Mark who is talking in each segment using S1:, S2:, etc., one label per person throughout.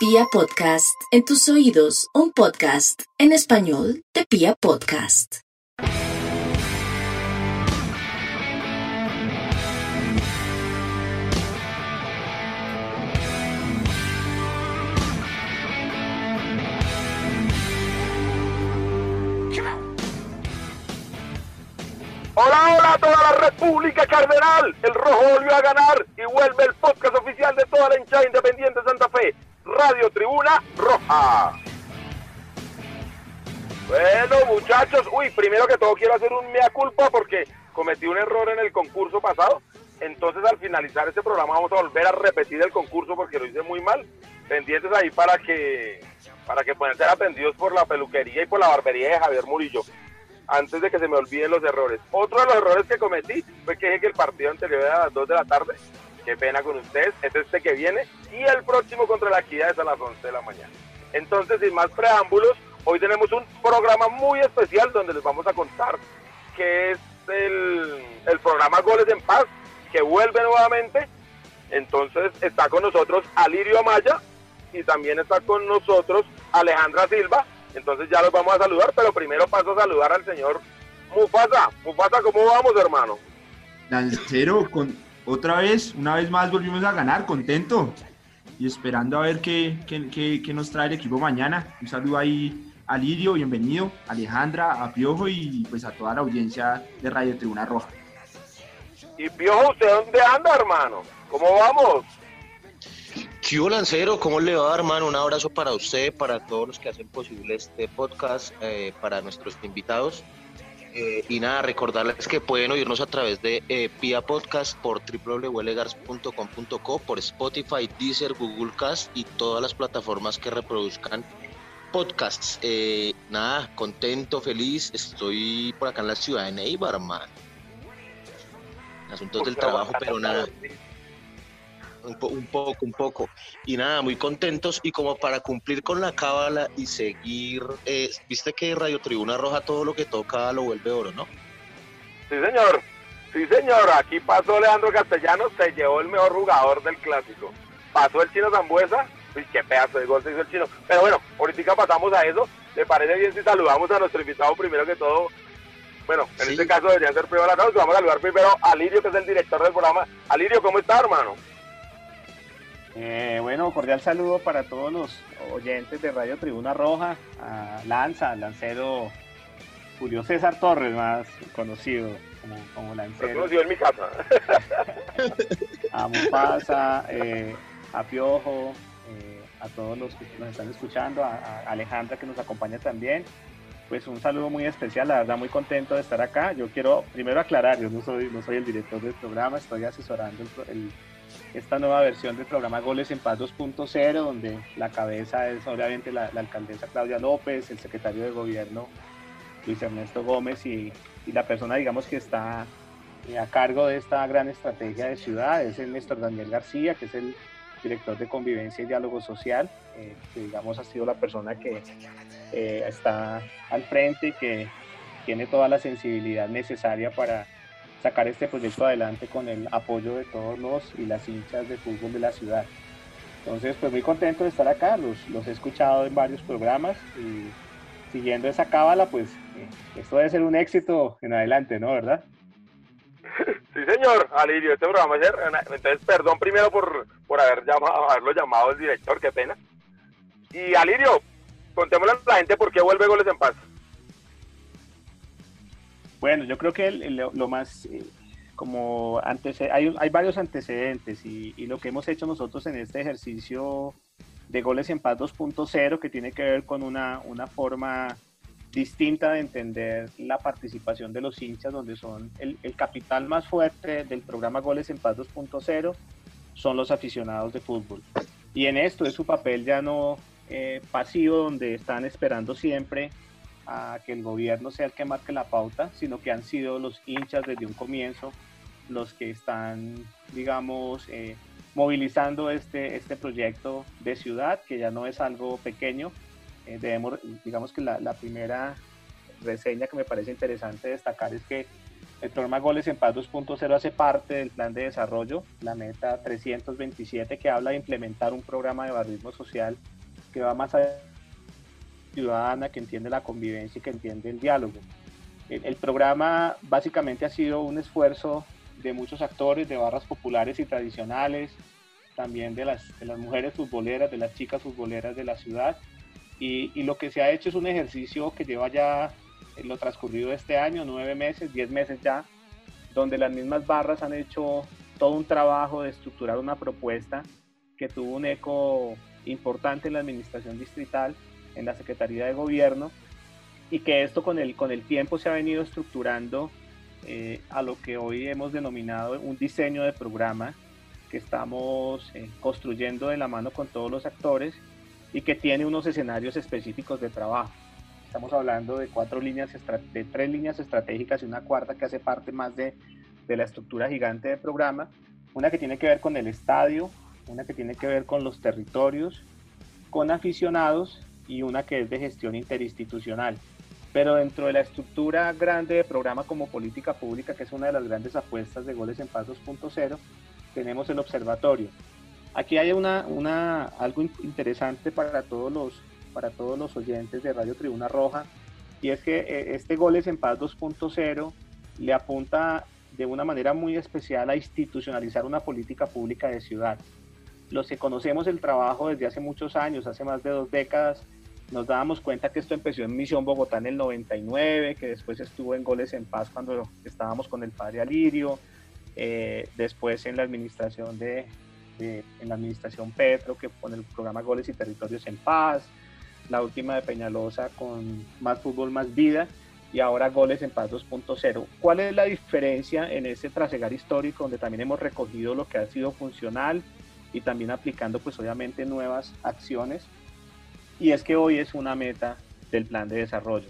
S1: Pia Podcast, en tus oídos, un podcast en español de Pia Podcast.
S2: Hola, hola a toda la República Cardenal. El rojo volvió a ganar y vuelve el podcast oficial de toda la hinchada independiente de Santa Fe. Radio Tribuna Roja. Bueno, muchachos, uy, primero que todo quiero hacer un mea culpa porque cometí un error en el concurso pasado. Entonces, al finalizar este programa, vamos a volver a repetir el concurso porque lo hice muy mal. Pendientes ahí para que para que puedan ser atendidos por la peluquería y por la barbería de Javier Murillo antes de que se me olviden los errores. Otro de los errores que cometí fue que dije que el partido anterior era a las 2 de la tarde. Qué pena con ustedes. Es este que viene. Y el próximo contra la equidad es a las 11 de la mañana. Entonces, sin más preámbulos, hoy tenemos un programa muy especial donde les vamos a contar que es el, el programa Goles en Paz, que vuelve nuevamente. Entonces está con nosotros Alirio Amaya y también está con nosotros Alejandra Silva, entonces ya los vamos a saludar, pero primero paso a saludar al señor Mufasa. Mufasa, ¿cómo vamos, hermano?
S3: Lancero, con, otra vez, una vez más volvimos a ganar, contento y esperando a ver qué, qué, qué, nos trae el equipo mañana. Un saludo ahí a Lidio, bienvenido, Alejandra, a Piojo y pues a toda la audiencia de Radio Tribuna Roja.
S2: ¿Y Piojo, usted dónde anda, hermano? ¿Cómo vamos?
S4: ¿Qué Lancero? ¿Cómo le va, hermano? Un abrazo para usted, para todos los que hacen posible este podcast, eh, para nuestros invitados. Eh, y nada, recordarles que pueden oírnos a través de eh, Pia Podcast por www.legars.com.co, por Spotify, Deezer, Google Cast y todas las plataformas que reproduzcan podcasts. nada, contento, feliz. Estoy por acá en la ciudad de Neibar, hermano. Asuntos del trabajo, pero nada. Un, un, poco, un poco. Y nada, muy contentos y como para cumplir con la cábala y seguir, eh, viste que Radio Tribuna Roja todo lo que toca lo vuelve oro, ¿no?
S2: Sí, señor. Sí, señor. Aquí pasó Leandro Castellanos, se llevó el mejor jugador del clásico. Pasó el chino Zambuesa, uy, qué pedazo de gol se hizo el chino. Pero bueno, ahorita pasamos a eso. ¿Le parece bien si saludamos a nuestro invitado primero que todo? Bueno, en sí. este caso debería ser primero la Vamos a saludar primero a Lirio, que es el director del programa. Alirio, ¿cómo está, hermano?
S5: Eh, bueno, cordial saludo para todos los oyentes de Radio Tribuna Roja, a Lanza, Lancero Julio César Torres, más conocido como, como Lancero.
S2: Conocido en mi casa.
S5: a Mufasa, eh, a Piojo, eh, a todos los que nos están escuchando, a, a, Alejandra que nos acompaña también. Pues un saludo muy especial, la verdad muy contento de estar acá. Yo quiero primero aclarar, yo no soy, no soy el director del programa, estoy asesorando el, el esta nueva versión del programa Goles en Paz 2.0, donde la cabeza es obviamente la, alcaldesa Claudia López, el secretario de gobierno Luis Ernesto Gómez y, y la persona, digamos, que está eh, a cargo de esta gran estrategia de ciudad es el Néstor Daniel García, que es el director de convivencia y diálogo social, eh, que digamos ha sido la persona que eh, está al frente y que tiene toda la sensibilidad necesaria para sacar este proyecto adelante con el apoyo de todos los y las hinchas de fútbol de la ciudad. Entonces, pues muy contento de estar acá, los, los he escuchado en varios programas y siguiendo esa cábala, pues eh, esto debe ser un éxito en adelante, ¿no? ¿Verdad?
S2: Sí, señor, Alirio, este programa es entonces perdón primero por, por haber llamado, haberlo llamado el director, qué pena. Y Alirio, contémosle a la gente por qué vuelve Goles en Paz.
S5: Bueno, yo creo que el, lo, lo, más, eh, como antes, hay, hay varios antecedentes y, y, lo que hemos hecho nosotros en este ejercicio de goles en paz 2.0, que tiene que ver con una, una forma distinta de entender la participación de los hinchas, donde son el, el capital más fuerte del programa Goles en Paz 2.0, son los aficionados de fútbol. Y en esto es su papel ya no eh, pasivo, donde están esperando siempre a que el gobierno sea el que marque la pauta, sino que han sido los hinchas desde un comienzo los que están, digamos, eh, movilizando este, este proyecto de ciudad, que ya no es algo pequeño. Eh, debemos, digamos que la, la, primera reseña que me parece interesante destacar es que El programa Goles en Paz 2.0 hace parte del plan de desarrollo, la meta 327, que habla de implementar un programa de barrismo social que va más allá ciudadana, que entiende la convivencia y que entiende el diálogo. El, programa básicamente ha sido un esfuerzo de muchos actores, de barras populares y tradicionales, también de las, de las mujeres futboleras, de las chicas futboleras de la ciudad. Y, y, lo que se ha hecho es un ejercicio que lleva ya en lo transcurrido de este año, nueve meses, diez meses ya, donde las mismas barras han hecho todo un trabajo de estructurar una propuesta que tuvo un eco importante en la administración distrital, en la Secretaría de Gobierno, y que esto con el, con el tiempo se ha venido estructurando eh, a lo que hoy hemos denominado un diseño de programa que estamos eh, construyendo de la mano con todos los actores y que tiene unos escenarios específicos de trabajo. Estamos hablando de cuatro líneas, de tres líneas estratégicas y una cuarta que hace parte más de, de la estructura gigante del programa. Una que tiene que ver con el estadio, una que tiene que ver con los territorios, con aficionados y una que es de gestión interinstitucional. Pero dentro de la estructura grande de programa como política pública, que es una de las grandes apuestas de Goles en Paz 2.0, tenemos el observatorio. Aquí hay una, una, algo interesante para todos los para todos los oyentes de Radio Tribuna Roja, y es que eh, este Goles en Paz 2.0 le apunta de una manera muy especial a institucionalizar una política pública de ciudad. Los que conocemos el trabajo desde hace muchos años, hace más de dos décadas, nos dábamos cuenta que esto empezó en Misión Bogotá en el 99, que después estuvo en Goles en Paz cuando estábamos con el padre Alirio, eh, después en la administración de, de, en la administración Petro, que con el programa Goles y Territorios en Paz, la última de Peñalosa con Más Fútbol, Más Vida y ahora Goles en Paz 2.0. ¿Cuál es la diferencia en este trasegar histórico donde también hemos recogido lo que ha sido funcional y también aplicando pues obviamente nuevas acciones? Y es que hoy es una meta del plan de desarrollo.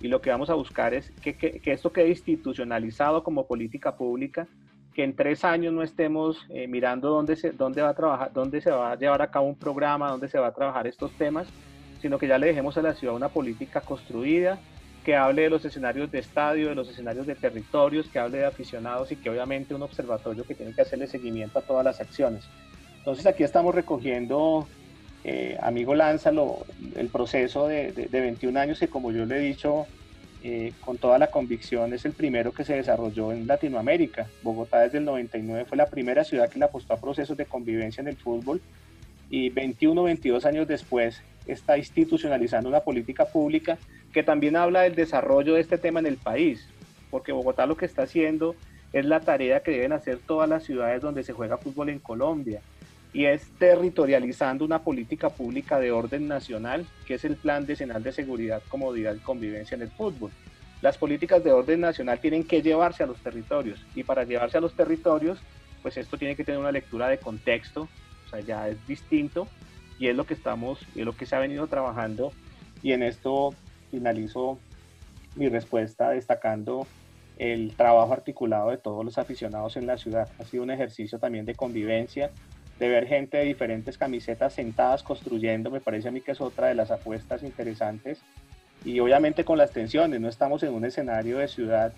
S5: Y lo que vamos a buscar es que, que, esto quede institucionalizado como política pública, que en tres años no estemos eh, mirando dónde se, dónde va a trabajar, dónde se va a llevar a cabo un programa, dónde se va a trabajar estos temas, sino que ya le dejemos a la ciudad una política construida, que hable de los escenarios de estadio, de los escenarios de territorios, que hable de aficionados y que obviamente un observatorio que tiene que hacerle seguimiento a todas las acciones. Entonces aquí estamos recogiendo, eh, amigo Lánzalo, el proceso de, 21 años que como yo le he dicho, eh, con toda la convicción es el primero que se desarrolló en Latinoamérica. Bogotá desde el 99 fue la primera ciudad que le apostó a procesos de convivencia en el fútbol y 21, 22 años después está institucionalizando una política pública que también habla del desarrollo de este tema en el país, porque Bogotá lo que está haciendo es la tarea que deben hacer todas las ciudades donde se juega fútbol en Colombia, y es territorializando una política pública de orden nacional, que es el Plan Decenal de Seguridad, Comodidad y Convivencia en el Fútbol. Las políticas de orden nacional tienen que llevarse a los territorios, y para llevarse a los territorios, pues esto tiene que tener una lectura de contexto, o sea, ya es distinto, y es lo que estamos, es lo que se ha venido trabajando y en esto finalizo mi respuesta destacando el trabajo articulado de todos los aficionados en la ciudad. Ha sido un ejercicio también de convivencia, de ver gente de diferentes camisetas sentadas construyendo, me parece a mí que es otra de las apuestas interesantes. Y obviamente con las tensiones, no estamos en un escenario de ciudad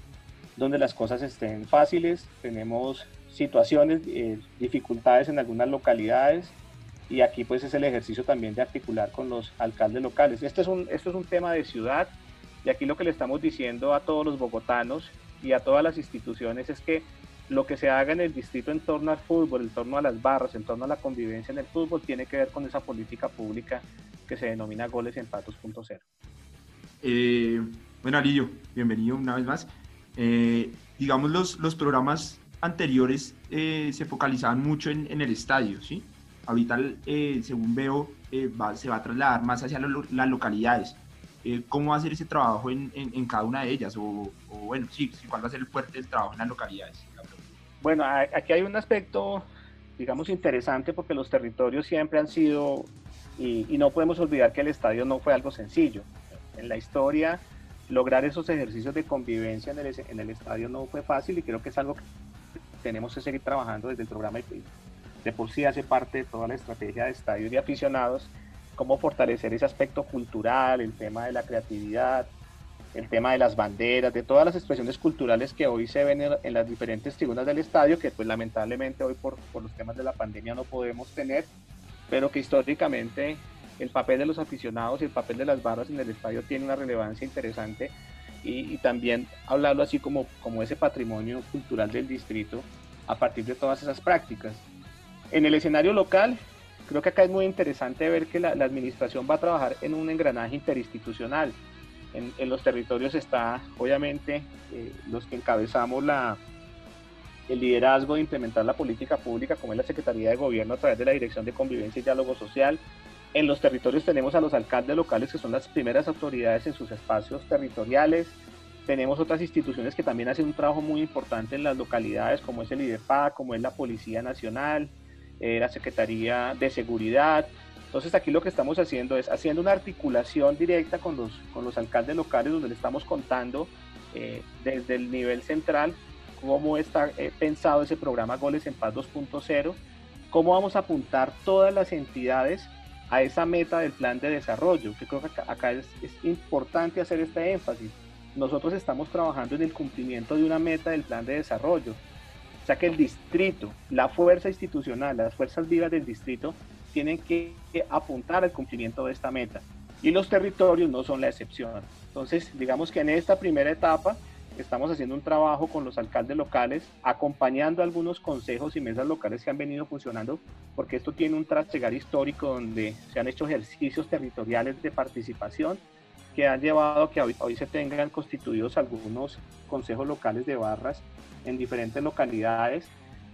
S5: donde las cosas estén fáciles, tenemos situaciones, eh, dificultades en algunas localidades, y aquí pues es el ejercicio también de articular con los alcaldes locales. Este es un, esto es un tema de ciudad y aquí lo que le estamos diciendo a todos los bogotanos y a todas las instituciones es que lo que se haga en el distrito en torno al fútbol, en torno a las barras, en torno a la convivencia en el fútbol, tiene que ver con esa política pública que se denomina goles en patos
S3: Eh, bueno, Alillo, bienvenido una vez más. Eh, digamos, los, los programas anteriores eh, se focalizaban mucho en, en el estadio, ¿sí? ahorita, eh, según veo, eh, se va a trasladar más hacia las localidades. Eh, ¿Cómo va a ser ese trabajo en, cada una de ellas? O, bueno, sí, ¿cuál va a ser el fuerte del trabajo en las localidades?
S5: Bueno, aquí hay un aspecto, digamos, interesante porque los territorios siempre han sido, y, y no podemos olvidar que el estadio no fue algo sencillo. En la historia, lograr esos ejercicios de convivencia en el, estadio no fue fácil y creo que es algo que tenemos que seguir trabajando desde el programa de por sí hace parte de toda la estrategia de estadios y aficionados, cómo fortalecer ese aspecto cultural, el tema de la creatividad, el tema de las banderas, de todas las expresiones culturales que hoy se ven en, las diferentes tribunas del estadio, que pues lamentablemente hoy por, por, los temas de la pandemia no podemos tener, pero que históricamente el papel de los aficionados y el papel de las barras en el estadio tiene una relevancia interesante y, también hablarlo así como, como ese patrimonio cultural del distrito a partir de todas esas prácticas. En el escenario local, creo que acá es muy interesante ver que la, administración va a trabajar en un engranaje interinstitucional. En, los territorios está, obviamente, eh, los que encabezamos la, el liderazgo de implementar la política pública, como es la Secretaría de Gobierno a través de la Dirección de Convivencia y Diálogo Social. En los territorios tenemos a los alcaldes locales, que son las primeras autoridades en sus espacios territoriales. Tenemos otras instituciones que también hacen un trabajo muy importante en las localidades, como es el IDEPA, como es la Policía Nacional, eh, la Secretaría de Seguridad. Entonces aquí lo que estamos haciendo es haciendo una articulación directa con los, con los alcaldes locales donde le estamos contando eh, desde el nivel central cómo está eh, pensado ese programa Goles en Paz 2.0, cómo vamos a apuntar todas las entidades a esa meta del plan de desarrollo, que creo que acá, es, es, importante hacer este énfasis. Nosotros estamos trabajando en el cumplimiento de una meta del plan de desarrollo. O sea que el distrito, la fuerza institucional, las fuerzas vivas del distrito tienen que apuntar al cumplimiento de esta meta. Y los territorios no son la excepción. Entonces, digamos que en esta primera etapa estamos haciendo un trabajo con los alcaldes locales, acompañando algunos consejos y mesas locales que han venido funcionando, porque esto tiene un trasegar histórico donde se han hecho ejercicios territoriales de participación que han llevado a que hoy, hoy se tengan constituidos algunos consejos locales de barras en diferentes localidades.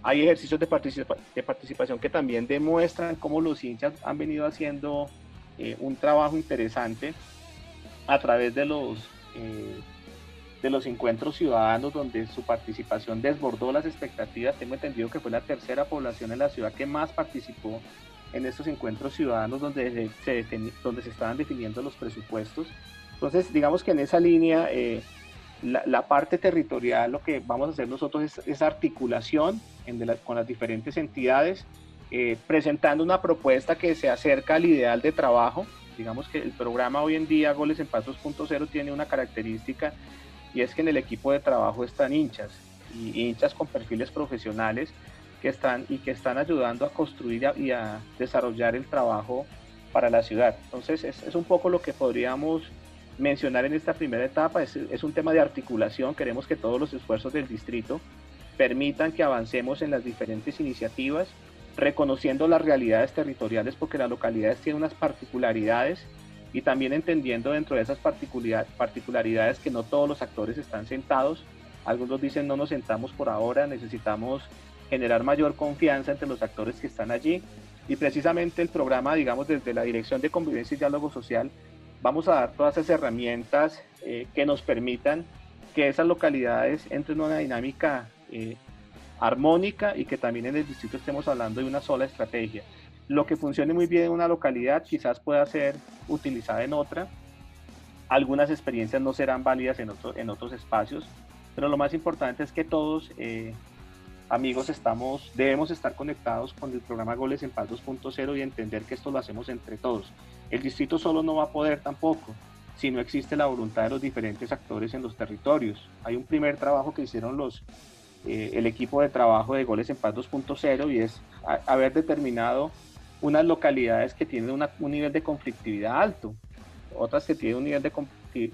S5: Hay ejercicios de, participación que también demuestran cómo los hinchas han venido haciendo eh, un trabajo interesante a través de los eh, de los encuentros ciudadanos donde su participación desbordó las expectativas. Tengo entendido que fue la tercera población en la ciudad que más participó en estos encuentros ciudadanos donde se, donde se estaban definiendo los presupuestos. Entonces, digamos que en esa línea, eh, la, parte territorial, lo que vamos a hacer nosotros es, esa articulación con las diferentes entidades, eh, presentando una propuesta que se acerca al ideal de trabajo. Digamos que el programa hoy en día, Goles en Paz 2.0, tiene una característica y es que en el equipo de trabajo están hinchas y hinchas con perfiles profesionales que están y que están ayudando a construir y a desarrollar el trabajo para la ciudad. Entonces es, un poco lo que podríamos mencionar en esta primera etapa, es, un tema de articulación, queremos que todos los esfuerzos del distrito permitan que avancemos en las diferentes iniciativas, reconociendo las realidades territoriales porque las localidades tienen unas particularidades y también entendiendo dentro de esas particularidades que no todos los actores están sentados. Algunos dicen no nos sentamos por ahora, necesitamos generar mayor confianza entre los actores que están allí y precisamente el programa, digamos, desde la Dirección de Convivencia y Diálogo Social, vamos a dar todas esas herramientas eh, que nos permitan que esas localidades entren en una dinámica eh, armónica y que también en el distrito estemos hablando de una sola estrategia lo que funcione muy bien en una localidad quizás pueda ser utilizada en otra. Algunas experiencias no serán válidas en, en otros espacios, pero lo más importante es que todos, eh, amigos, estamos, debemos estar conectados con el programa Goles en Paz 2.0 y entender que esto lo hacemos entre todos. El distrito solo no va a poder tampoco si no existe la voluntad de los diferentes actores en los territorios. Hay un primer trabajo que hicieron los, eh, el equipo de trabajo de Goles en Paz 2.0 y es haber determinado unas localidades que tienen un nivel de conflictividad alto, otras que tienen un nivel de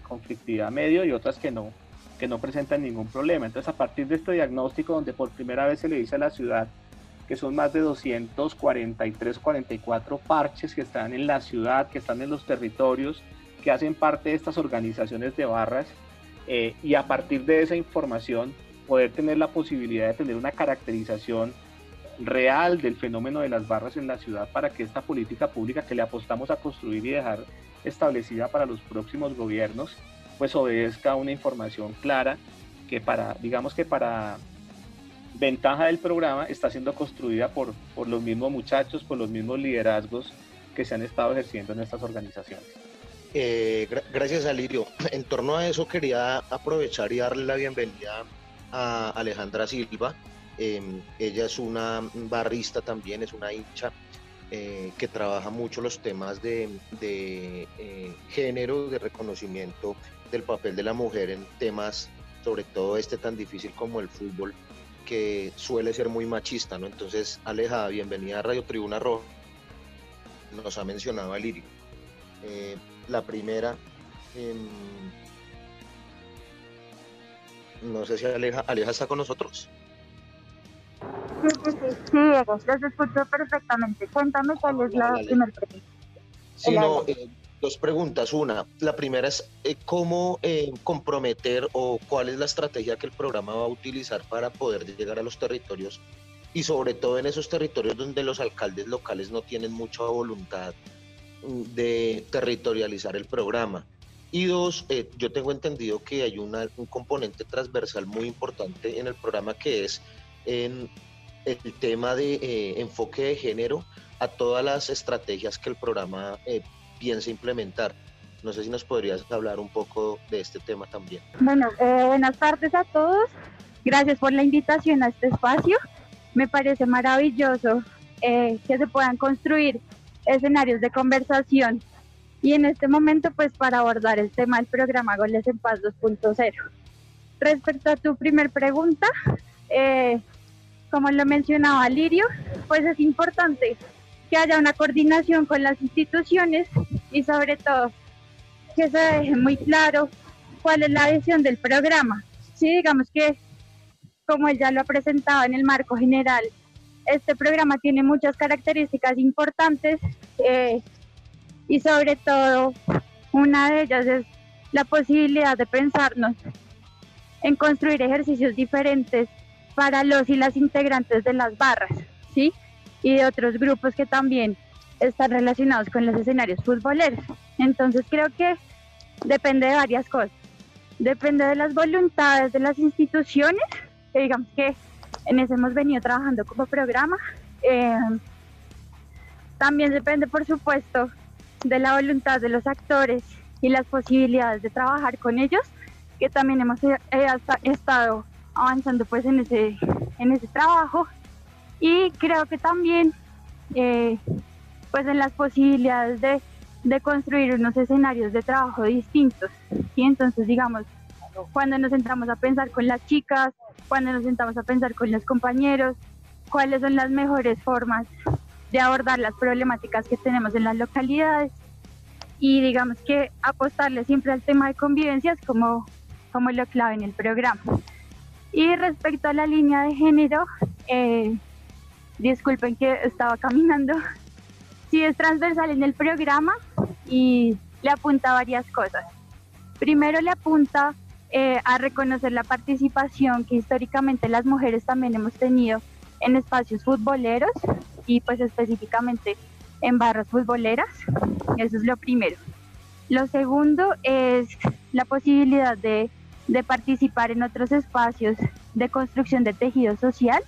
S5: conflictividad medio y otras que no, que no presentan ningún problema. Entonces, a partir de este diagnóstico, donde por primera vez se le dice a la ciudad que son más de 243, 44 parches que están en la ciudad, que están en los territorios, que hacen parte de estas organizaciones de barras, eh, y a partir de esa información poder tener la posibilidad de tener una caracterización real del fenómeno de las barras en la ciudad para que esta política pública que le apostamos a construir y dejar establecida para los próximos gobiernos, pues obedezca una información clara que para, digamos que para ventaja del programa está siendo construida por, por los mismos muchachos, por los mismos liderazgos que se han estado ejerciendo en estas organizaciones.
S4: Eh, gracias, Alirio. En torno a eso quería aprovechar y darle la bienvenida a Alejandra Silva, Em, ella es una barrista también, es una hincha. eh, que trabaja mucho los temas de, eh, género, de reconocimiento del papel de la mujer en temas, sobre todo este tan difícil como el fútbol, que suele ser muy machista, ¿no? Entonces, Aleja, bienvenida a Radio Tribuna Roja. Nos ha mencionado a Lirio. Eh, la primera, em, no sé si Aleja, Aleja está con nosotros.
S6: Sí, sí, sí, sí, Diego, los escucho perfectamente. Cuéntame cuál es la primera pregunta.
S4: Sí, no, eh, dos preguntas. Una, la primera es eh, cómo eh, comprometer o cuál es la estrategia que el programa va a utilizar para poder llegar a los territorios y sobre todo en esos territorios donde los alcaldes locales no tienen mucha voluntad mm, de territorializar el programa. Y dos, eh, yo tengo entendido que hay una, un componente transversal muy importante en el programa que es en el tema de enfoque de género a todas las estrategias que el programa piensa implementar. No sé si nos podrías hablar un poco de este tema también.
S6: Bueno, eh, buenas tardes a todos. Gracias por la invitación a este espacio. Me parece maravilloso eh, que se puedan construir escenarios de conversación y en este momento pues para abordar el tema del programa Goles en Paz 2.0. Respecto a tu primer pregunta, eh, como lo mencionaba Lirio, pues es importante que haya una coordinación con las instituciones y sobre todo que se deje muy claro cuál es la visión del programa. Sí, digamos que como él ya lo ha presentado en el marco general, este programa tiene muchas características importantes eh, y sobre todo una de ellas es la posibilidad de pensarnos en construir ejercicios diferentes para los y las integrantes de las barras, ¿sí? Y de otros grupos que también están relacionados con los escenarios futboleros. Entonces creo que depende de varias cosas. Depende de las voluntades de las instituciones, que digamos que en eso hemos venido trabajando como programa. Eh, también depende, por supuesto, de la voluntad de los actores y las posibilidades de trabajar con ellos, que también hemos eh, estado avanzando pues en ese, en ese trabajo y creo que también eh, pues en las posibilidades de, construir unos escenarios de trabajo distintos. y Entonces, digamos, cuando nos entramos a pensar con las chicas, cuando nos sentamos a pensar con los compañeros, cuáles son las mejores formas de abordar las problemáticas que tenemos en las localidades y digamos que apostarle siempre al tema de convivencia es como, como lo clave en el programa. Y respecto a la línea de género, eh, disculpen que estaba caminando, sí es transversal en el programa y le apunta a varias cosas. Primero le apunta eh, a reconocer la participación que históricamente las mujeres también hemos tenido en espacios futboleros y pues específicamente en barras futboleras. Eso es lo primero. Lo segundo es la posibilidad de, de participar en otros espacios de construcción de tejido social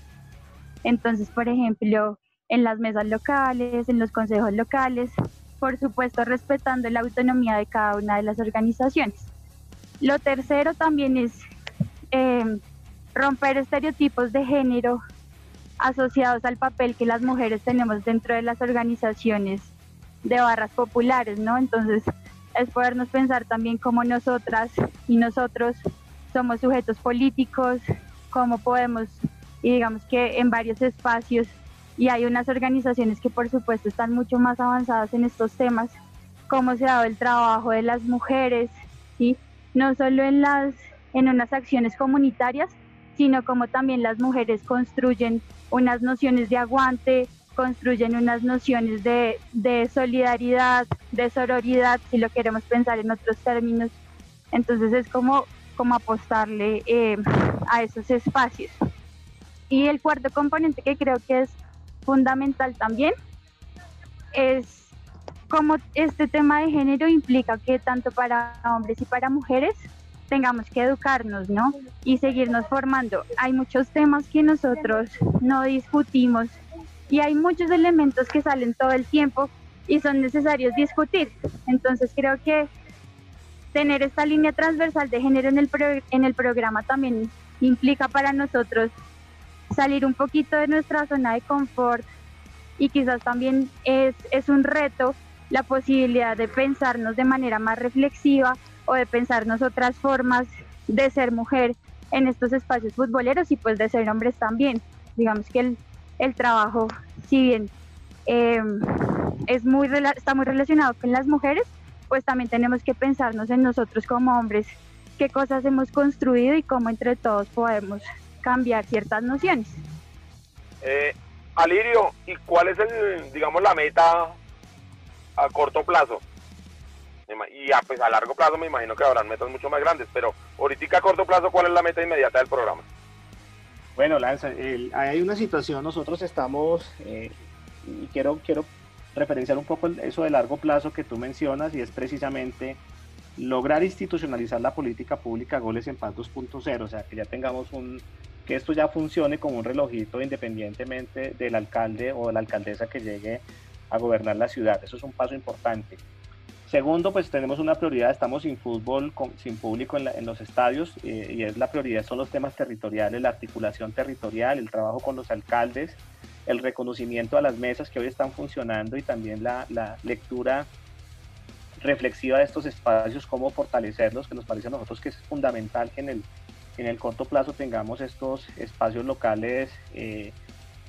S6: entonces, por ejemplo, en las mesas locales, en los consejos locales, por supuesto respetando la autonomía de cada una de las organizaciones. Lo tercero también es em, romper estereotipos de género asociados al papel que las mujeres tenemos dentro de las organizaciones de barras populares, ¿no? Entonces, es podernos pensar también cómo nosotras y nosotros somos sujetos políticos, cómo podemos y digamos que en varios espacios y hay unas organizaciones que por supuesto están mucho más avanzadas en estos temas, cómo se ha dado el trabajo de las mujeres, ¿sí? no solo en, las, en unas acciones comunitarias, sino como también las mujeres construyen unas nociones de aguante, construyen unas nociones de, de solidaridad, de sororidad, si lo queremos pensar en otros términos. Entonces es como, como apostarle eh, a esos espacios. Y el cuarto componente que creo que es fundamental también es cómo este tema de género implica que tanto para hombres y para mujeres tengamos que educarnos, ¿no? Y seguirnos formando. Hay muchos temas que nosotros no discutimos y hay muchos elementos que salen todo el tiempo y son necesarios discutir. Entonces creo que tener esta línea transversal de género en el, en el programa también implica para nosotros salir un poquito de nuestra zona de confort y quizás también es, es un reto la posibilidad de pensarnos de manera más reflexiva o de pensarnos otras formas de ser mujer en estos espacios futboleros y pues de ser hombres también. Digamos que el, el trabajo, si bien em, es muy, está muy relacionado con las mujeres, pues también tenemos que pensarnos en nosotros como hombres, qué cosas hemos construido y cómo entre todos podemos cambiar ciertas nociones.
S2: Eh, Alirio, ¿y cuál es el, digamos, la meta a corto plazo? Y a, pues, a largo plazo me imagino que habrán metas mucho más grandes, pero ahorita a corto plazo, ¿cuál es la meta inmediata del programa?
S5: Bueno, Lanza, hay una situación, nosotros estamos, eh, y quiero, quiero referenciar un poco eso de largo plazo que tú mencionas, y es precisamente lograr institucionalizar la política pública Goles en Paz 2.0, o sea, que ya tengamos un, que esto ya funcione como un relojito independientemente del alcalde o de la alcaldesa que llegue a gobernar la ciudad. Eso es un paso importante. Segundo, pues tenemos una prioridad, estamos sin fútbol, sin público en, los estadios eh, y es la prioridad, son los temas territoriales, la articulación territorial, el trabajo con los alcaldes, el reconocimiento a las mesas que hoy están funcionando y también la, lectura reflexiva de estos espacios, cómo fortalecerlos, que nos parece a nosotros que es fundamental en el, en el corto plazo tengamos estos espacios locales eh,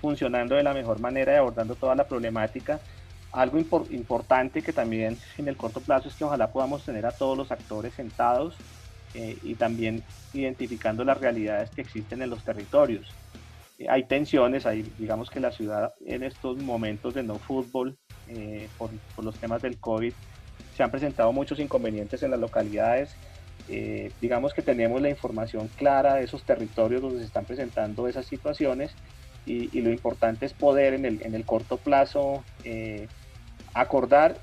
S5: funcionando de la mejor manera y abordando toda la problemática. Algo importante que también en el corto plazo es que ojalá podamos tener a todos los actores sentados eh, y también identificando las realidades que existen en los territorios. Eh, hay tensiones, hay, digamos que la ciudad en estos momentos de no fútbol, por, por los temas del COVID, se han presentado muchos inconvenientes en las localidades. Eh, digamos que tenemos la información clara de esos territorios donde se están presentando esas situaciones y, lo importante es poder en el, en el corto plazo eh, acordar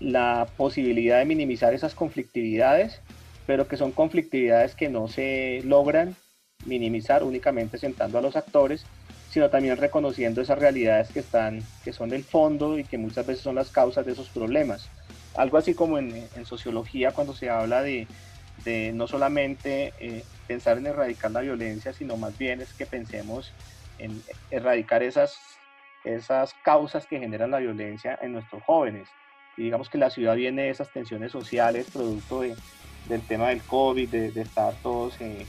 S5: la posibilidad de minimizar esas conflictividades, pero que son conflictividades que no se logran minimizar únicamente sentando a los actores, sino también reconociendo esas realidades que están, que son el fondo y que muchas veces son las causas de esos problemas algo así como en, sociología cuando se habla de, no solamente eh, pensar en erradicar la violencia, sino más bien es que pensemos en erradicar esas, esas causas que generan la violencia en nuestros jóvenes. Y digamos que la ciudad viene de esas tensiones sociales, producto del tema del COVID, de, estar todos, eh,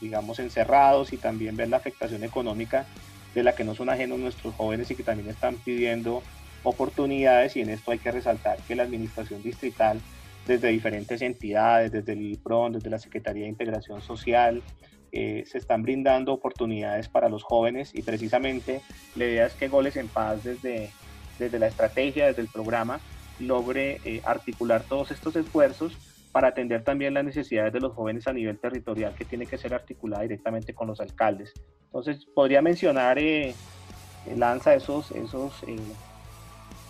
S5: digamos, encerrados y también ver la afectación económica de la que no son ajenos nuestros jóvenes y que también están pidiendo oportunidades y en esto hay que resaltar que la administración distrital desde diferentes entidades, desde el IPRON, desde la Secretaría de Integración Social, eh, se están brindando oportunidades para los jóvenes y precisamente la idea es que Goles en Paz desde, desde la estrategia, desde el programa, logre eh, articular todos estos esfuerzos para atender también las necesidades de los jóvenes a nivel territorial que tiene que ser articulada directamente con los alcaldes. Entonces, podría mencionar, eh, Lanza, esos, esos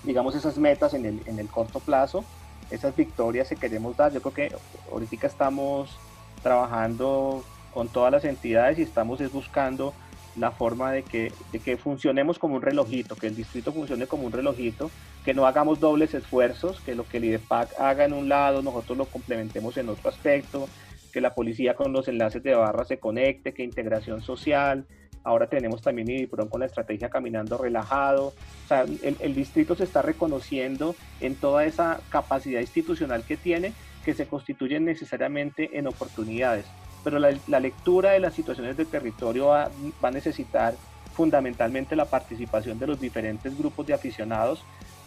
S5: digamos, esas metas en el, en el corto plazo, esas victorias que queremos dar. Yo creo que ahorita estamos trabajando con todas las entidades y estamos es buscando la forma de que, de que funcionemos como un relojito, que el distrito funcione como un relojito, que no hagamos dobles esfuerzos, que lo que el IDEPAC haga en un lado, nosotros lo complementemos en otro aspecto, que la policía con los enlaces de barra se conecte, que integración social, Ahora tenemos también IDIPRON con la estrategia Caminando Relajado. O sea, el, distrito se está reconociendo en toda esa capacidad institucional que tiene, que se constituyen necesariamente en oportunidades. Pero la, lectura de las situaciones del territorio va, va a necesitar fundamentalmente la participación de los diferentes grupos de aficionados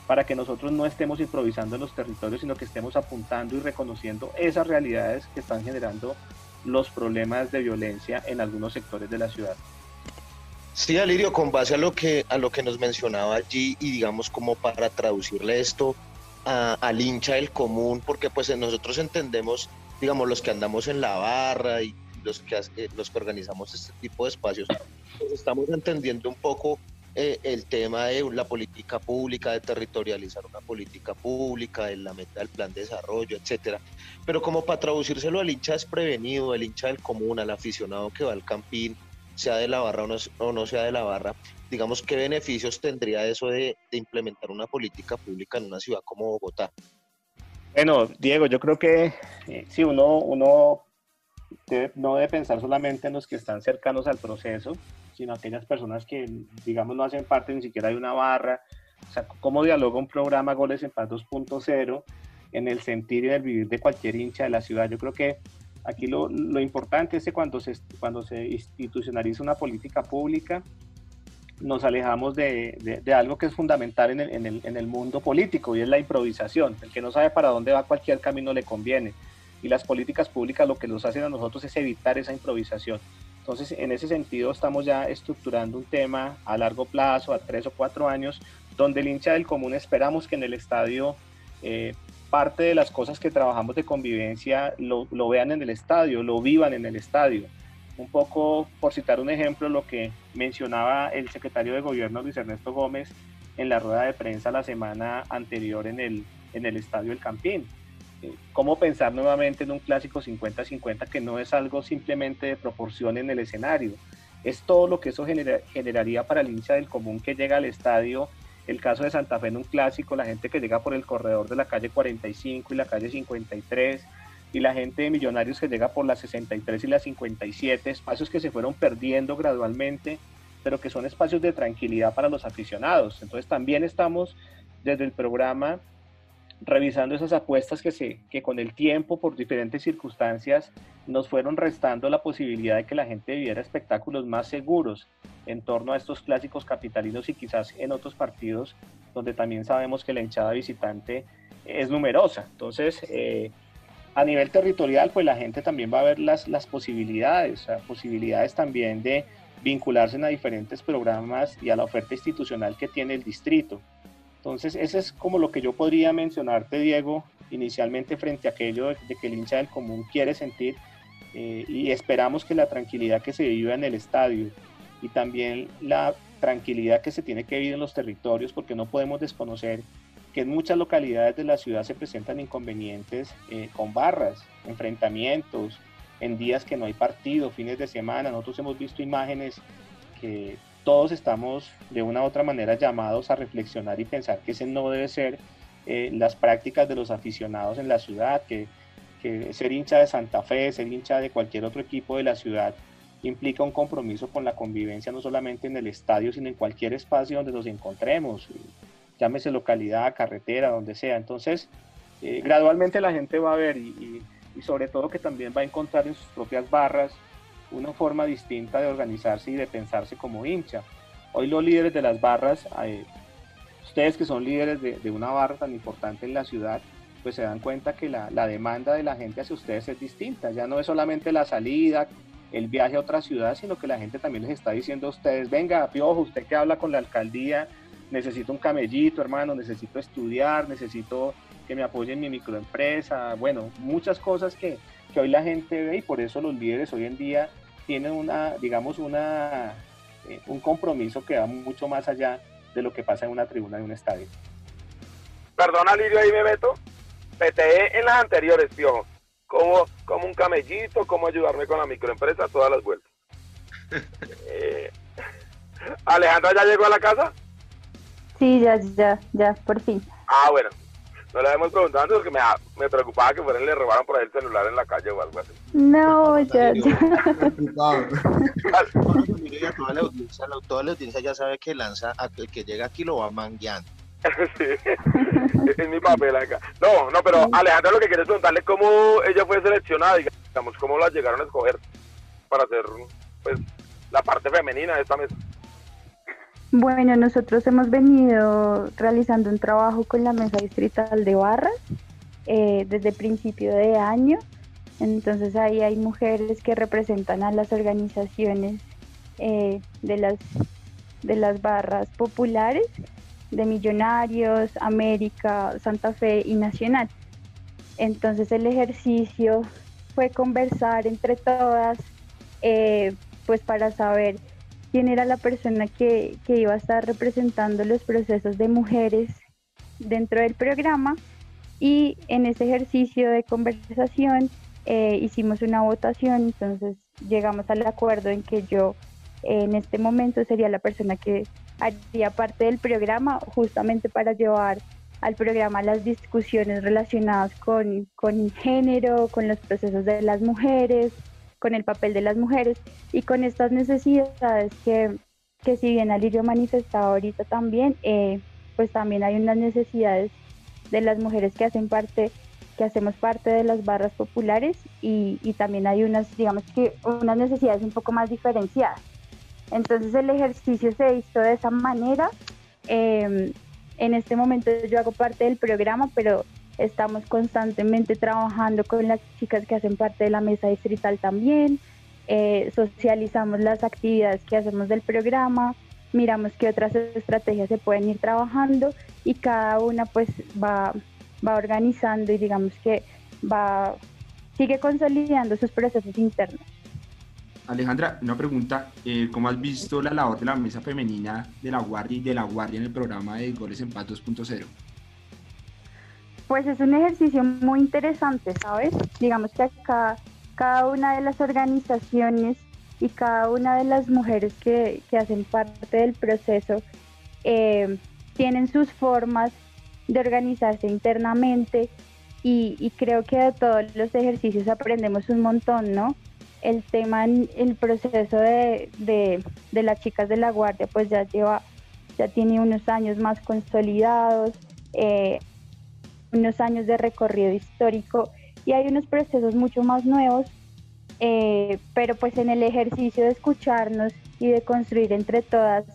S5: para que nosotros no estemos improvisando en los territorios, sino que estemos apuntando y reconociendo esas realidades que están generando los problemas de violencia en algunos sectores de la ciudad.
S4: Sí, Alirio, con base a lo que a lo que nos mencionaba allí y digamos como para traducirle esto al hincha del común, porque pues nosotros entendemos, digamos, los que andamos en la barra y los que eh, los que organizamos este tipo de espacios, pues estamos entendiendo un poco eh, el tema de la política pública, de territorializar una política pública, de la meta del plan de desarrollo, etcétera. Pero como para traducírselo al hincha desprevenido, al hincha del común, al aficionado que va al campín, sea de la barra o no, sea de la barra, digamos, ¿qué beneficios tendría eso de, implementar una política pública en una ciudad como Bogotá?
S5: Bueno, Diego, yo creo que eh, si uno, uno no debe pensar solamente en los que están cercanos al proceso, sino aquellas personas que, digamos, no hacen parte ni siquiera de una barra. O sea, cómo dialoga un programa Goles en Paz 2.0 en el sentir y en el vivir de cualquier hincha de la ciudad. Yo creo que aquí lo, lo importante es que cuando se, cuando se institucionaliza una política pública, nos alejamos de, de, algo que es fundamental en el, en, el, en el, mundo político y es la improvisación. El que no sabe para dónde va cualquier camino le conviene. Y las políticas públicas lo que nos hacen a nosotros es evitar esa improvisación. Entonces, en ese sentido, estamos ya estructurando un tema a largo plazo, a tres o cuatro años, donde el hincha del común esperamos que en el estadio eh, parte de las cosas que trabajamos de convivencia lo, lo vean en el estadio, lo vivan en el estadio un poco, por citar un ejemplo, lo que mencionaba el secretario de Gobierno Luis Ernesto Gómez en la rueda de prensa la semana anterior en el, en el Estadio El Campín. Eh, ¿Cómo pensar nuevamente en un clásico 50-50 que no es algo simplemente de proporción en el escenario? Es todo lo que eso generaría para el hincha del común que llega al estadio. El caso de Santa Fe en un clásico, la gente que llega por el corredor de la calle 45 y la calle 53, y la gente de Millonarios que llega por las 63 y las 57, espacios que se fueron perdiendo gradualmente, pero que son espacios de tranquilidad para los aficionados. Entonces también estamos desde el programa revisando esas apuestas que, se, que con el tiempo, por diferentes circunstancias, nos fueron restando la posibilidad de que la gente viviera espectáculos más seguros en torno a estos clásicos capitalinos y quizás en otros partidos donde también sabemos que la hinchada visitante es numerosa. Entonces, eh, a nivel territorial, pues la gente también va a ver las, las posibilidades, posibilidades también de vincularse a diferentes programas y a la oferta institucional que tiene el distrito. Entonces, eso es como lo que yo podría mencionarte, Diego, inicialmente frente a aquello de, que el hincha del común quiere sentir eh, y esperamos que la tranquilidad que se viva en el estadio y también la tranquilidad que se tiene que vivir en los territorios, porque no podemos desconocer que en muchas localidades de la ciudad se presentan inconvenientes eh, con barras, enfrentamientos, en días que no hay partido, fines de semana. Nosotros hemos visto imágenes que todos estamos de una u otra manera llamados a reflexionar y pensar que ese no debe ser eh, las prácticas de los aficionados en la ciudad, que, que ser hincha de Santa Fe, ser hincha de cualquier otro equipo de la ciudad implica un compromiso con la convivencia no solamente en el estadio, sino en cualquier espacio donde nos encontremos llámese localidad, carretera, donde sea. Entonces, eh, gradualmente la gente va a ver y, sobre todo que también va a encontrar en sus propias barras una forma distinta de organizarse y de pensarse como hincha. Hoy los líderes de las barras, eh, ustedes que son líderes de, una barra tan importante en la ciudad, pues se dan cuenta que la, la, demanda de la gente hacia ustedes es distinta. Ya no es solamente la salida, el viaje a otra ciudad, sino que la gente también les está diciendo a ustedes, venga, Piojo, usted que habla con la alcaldía, necesito un camellito, hermano, necesito estudiar, necesito que me apoyen mi microempresa, bueno, muchas cosas que, que hoy la gente ve y por eso los líderes hoy en día tienen una, digamos, una, eh, un compromiso que va mucho más allá de lo que pasa en una tribuna de un estadio.
S2: Perdona, Lirio, ahí me meto. PTE en las anteriores, Piojo. Como, como un camellito, cómo ayudarme con la microempresa, todas las vueltas. eh, Alejandra ya llegó a la casa.
S6: Sí, ya, ya, ya, por fin.
S2: Ah, bueno. No le habíamos preguntado antes porque me, me preocupaba que fueran le robaran por ahí el celular en la calle o algo así.
S6: No, ya, ya.
S4: toda la audiencia, toda la audiencia ya sabe que lanza, el que llega aquí lo va mangueando.
S2: sí, es mi papel acá. No, no, pero Alejandra lo que quiere es preguntarle cómo ella fue seleccionada, digamos, cómo la llegaron a escoger para hacer pues la parte femenina de esta mesa.
S6: Bueno, nosotros hemos venido realizando un trabajo con la Mesa Distrital de Barras eh, desde principio de año. Entonces ahí hay mujeres que representan a las organizaciones eh, de, las, de las barras populares, de Millonarios, América, Santa Fe y Nacional. Entonces el ejercicio fue conversar entre todas, eh, pues para saber quién era la persona que, iba a estar representando los procesos de mujeres dentro del programa. Y en ese ejercicio de conversación eh, hicimos una votación, entonces llegamos al acuerdo en que yo en este momento sería la persona que haría parte del programa justamente para llevar al programa las discusiones relacionadas con, con género, con los procesos de las mujeres, con el papel de las mujeres y con estas necesidades que, que si bien Alirio manifestaba ahorita también, eh, pues también hay unas necesidades de las mujeres que hacen parte que hacemos parte de las barras populares y, y, también hay unas, digamos que unas necesidades un poco más diferenciadas. Entonces el ejercicio se hizo de esa manera. Eh, en este momento yo hago parte del programa, pero estamos constantemente trabajando con las chicas que hacen parte de la mesa distrital también. Eh, socializamos las actividades que hacemos del programa, miramos qué otras estrategias se pueden ir trabajando y cada una pues va, va organizando y digamos que va sigue consolidando sus procesos internos.
S3: Alejandra, una pregunta, eh, ¿cómo has visto la labor de la mesa femenina de la Guardia y de la Guardia en el programa de Goles en Paz 2.0?
S6: Pues es un ejercicio muy interesante, ¿sabes? Digamos que acá cada una de las organizaciones y cada una de las mujeres que, hacen parte del proceso eh, tienen sus formas de organizarse internamente y, creo que de todos los ejercicios aprendemos un montón, ¿no? El tema, el proceso de, de las chicas de la guardia pues ya lleva, ya tiene unos años más consolidados, eh, unos años de recorrido histórico y hay unos procesos mucho más nuevos, eh, pero pues en el ejercicio de escucharnos y de construir entre todas,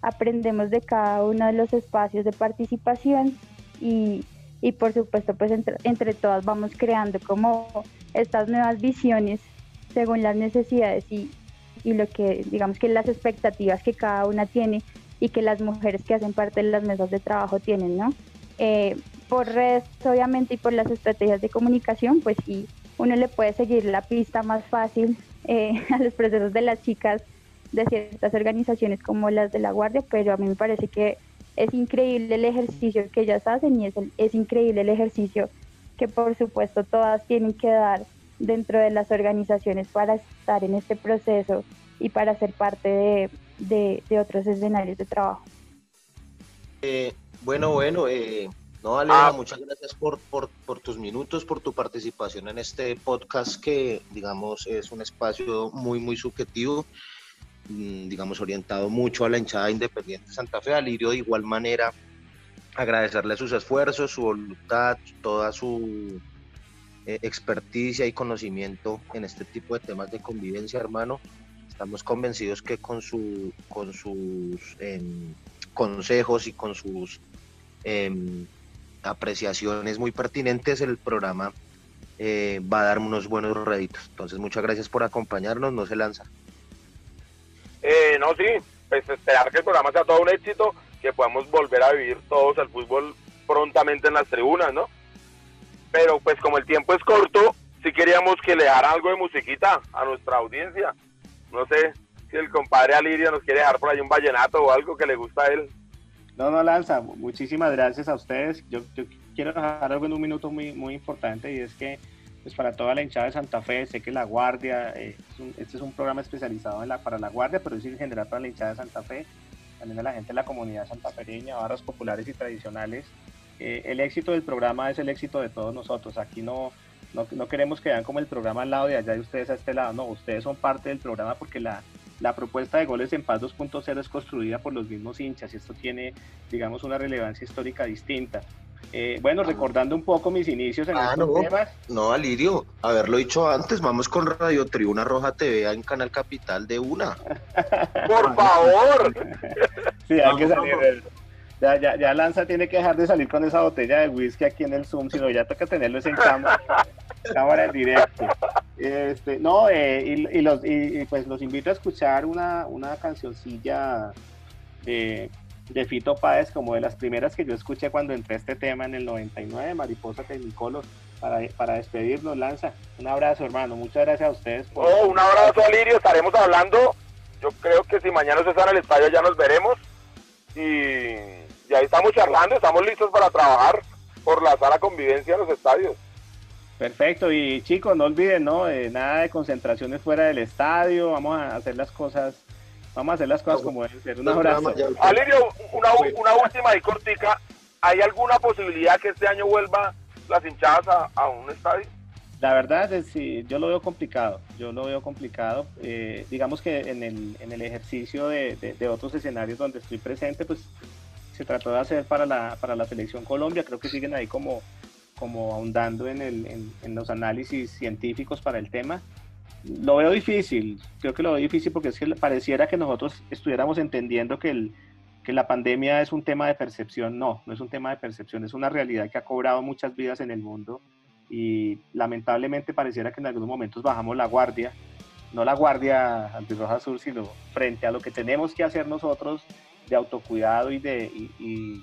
S6: aprendemos de cada uno de los espacios de participación y, y por supuesto pues entre, entre todas vamos creando como estas nuevas visiones según las necesidades y, y lo que digamos que las expectativas que cada una tiene y que las mujeres que hacen parte de las mesas de trabajo tienen, ¿no? Eh, por redes, obviamente, y por las estrategias de comunicación, pues sí, uno le puede seguir la pista más fácil eh, a los procesos de las chicas de ciertas organizaciones como las de la Guardia, pero a mí me parece que es increíble el ejercicio que ellas hacen y es, es increíble el ejercicio que por supuesto todas tienen que dar dentro de las organizaciones para estar en este proceso y para ser parte de, de, otros escenarios de trabajo.
S4: Eh, bueno, bueno, eh, no, Aleja, ah. muchas gracias por, por, por, tus minutos, por tu participación en este podcast que, digamos, es un espacio muy, muy subjetivo, mm, digamos, orientado mucho a la hinchada independiente Santa Fe. Alirio, de igual manera, agradecerle sus esfuerzos, su voluntad, toda su eh, experticia y conocimiento en este tipo de temas de convivencia, hermano. Estamos convencidos que con, su, con sus em, consejos y con sus em, apreciaciones muy pertinentes, el programa eh, va a dar unos buenos réditos. Entonces, muchas gracias por acompañarnos, no se lanza.
S2: Eh, no, sí, pues esperar que el programa sea todo un éxito, que podamos volver a vivir todos el fútbol prontamente en las tribunas, ¿no? Pero pues como el tiempo es corto, si queríamos que le dejara algo de musiquita a nuestra audiencia. No sé si el compadre Aliria nos quiere dejar por ahí un vallenato o algo que le gusta a él.
S5: No, no, Lanza, muchísimas gracias a ustedes. Yo, quiero dejar algo en un minuto muy, muy importante y es que pues para toda la hinchada de Santa Fe, sé que La Guardia, eh, este es un programa especializado para La Guardia, pero es en general para la hinchada de Santa Fe, también a la gente de la comunidad santafereña, barras populares y tradicionales. Eh, el éxito del programa es el éxito de todos nosotros. Aquí no, no, no queremos que vean como el programa al lado de allá y ustedes a este lado. No, ustedes son parte del programa porque la, la propuesta de goles en paz 2.0 es construida por los mismos hinchas y esto tiene, digamos, una relevancia histórica distinta. Eh, bueno, recordando un poco mis inicios en
S4: ah,
S5: estos
S4: no,
S5: temas.
S4: No, Alirio, haberlo dicho antes, vamos con Radio Tribuna Roja TV en Canal Capital de una.
S2: Por favor.
S5: sí, hay que salir. Ya, ya, ya Lanza tiene que dejar de salir con esa botella de whisky aquí en el Zoom, sino ya toca tenerlo en cámara, cámara en directo. Este, no, eh, y, los, y, pues los invito a escuchar una, una cancioncilla de, de, Fito Páez, como de las primeras que yo escuché cuando entré a este tema en el 99, Mariposa Tecnicolor, para, para despedirnos, Lanza. Un abrazo, hermano. Muchas gracias a ustedes.
S2: Por... Oh, un abrazo, Alirio. Estaremos hablando. Yo creo que si mañana se en el estadio ya nos veremos. Y y ahí estamos charlando, estamos listos para trabajar por la sala convivencia en los estadios.
S5: Perfecto, y chicos, no olviden, ¿no? Eh, nada de concentraciones fuera del estadio, vamos a hacer las cosas, vamos a hacer las cosas como deben ser. Un abrazo.
S2: Alirio, una, una última y cortica, ¿hay alguna posibilidad que este año vuelva las hinchadas a, un estadio?
S5: La verdad es que yo lo veo complicado, yo lo veo complicado. Eh, digamos que en el, en el ejercicio de, de, otros escenarios donde estoy presente, pues se trató de hacer para la, para la selección Colombia, creo que siguen ahí como, como ahondando en, el, en, en los análisis científicos para el tema. Lo veo difícil, creo que lo veo difícil porque es que pareciera que nosotros estuviéramos entendiendo que, el, que la pandemia es un tema de percepción. No, no es un tema de percepción, es una realidad que ha cobrado muchas vidas en el mundo y lamentablemente pareciera que en algunos momentos bajamos la guardia, no la guardia antirroja sur, sino frente a lo que tenemos que hacer nosotros de autocuidado y de y,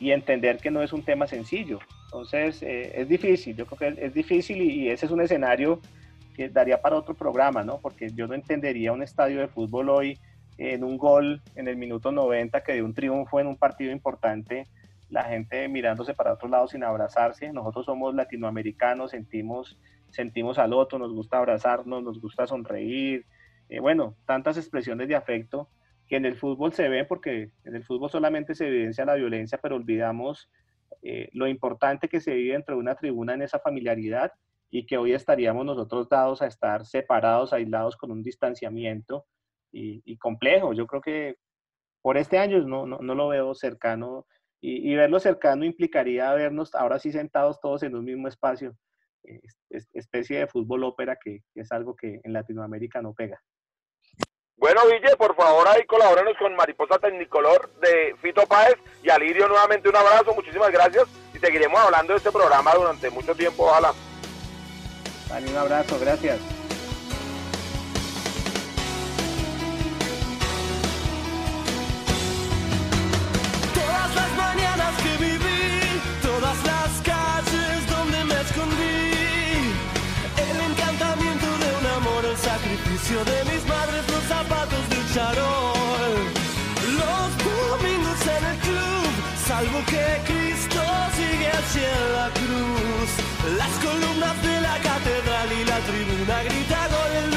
S5: entender que no es un tema sencillo. Entonces eh, es difícil, yo creo que es, difícil y, ese es un escenario que daría para otro programa, ¿no? Porque yo no entendería un estadio de fútbol hoy en un gol en el minuto 90 que de un triunfo en un partido importante la gente mirándose para otro lado sin abrazarse. Nosotros somos latinoamericanos, sentimos, sentimos al otro, nos gusta abrazarnos, nos gusta sonreír. Eh, bueno, tantas expresiones de afecto que en el fútbol se ven porque en el fútbol solamente se evidencia la violencia, pero olvidamos eh, lo importante que se vive dentro de una tribuna en esa familiaridad y que hoy estaríamos nosotros dados a estar separados, aislados con un distanciamiento y, complejo. Yo creo que por este año no, no, no lo veo cercano y, verlo cercano implicaría vernos ahora sí sentados todos en un mismo espacio, especie de fútbol ópera que, es algo que en Latinoamérica no pega.
S2: Bueno, Ville, por favor, ahí colabórenos con Mariposa Tecnicolor de Fito Páez y Alirio nuevamente un abrazo, muchísimas gracias y seguiremos hablando de este programa durante mucho tiempo, ojalá.
S5: Un abrazo, gracias.
S7: De mis madres los zapatos de charol. Los domingos en el club, salvo que Cristo sigue hacia la cruz. Las columnas de la catedral y la tribuna grita gol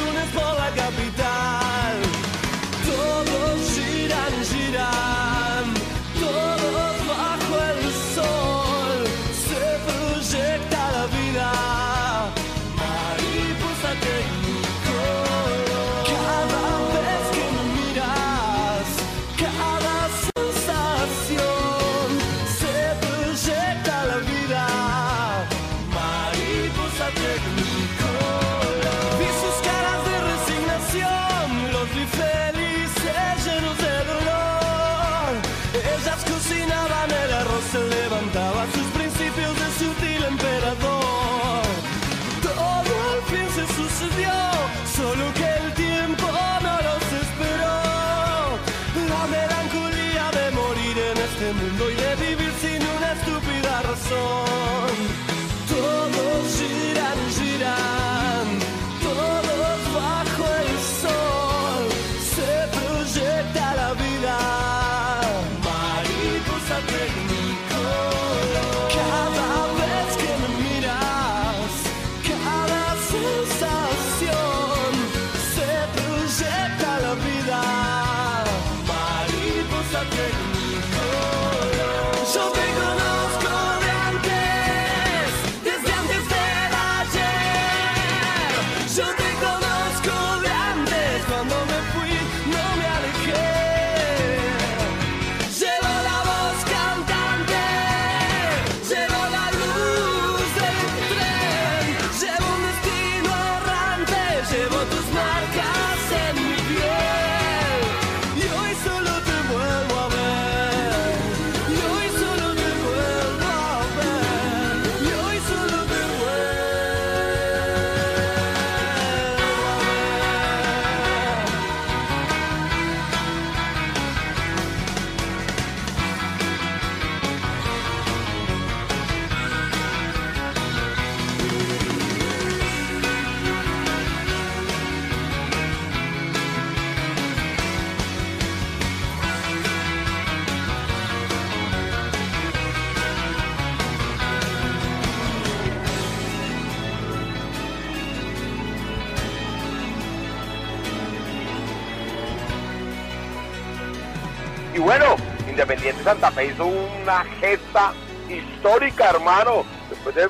S2: Independiente Santa Fe hizo una gesta histórica, hermano. Después de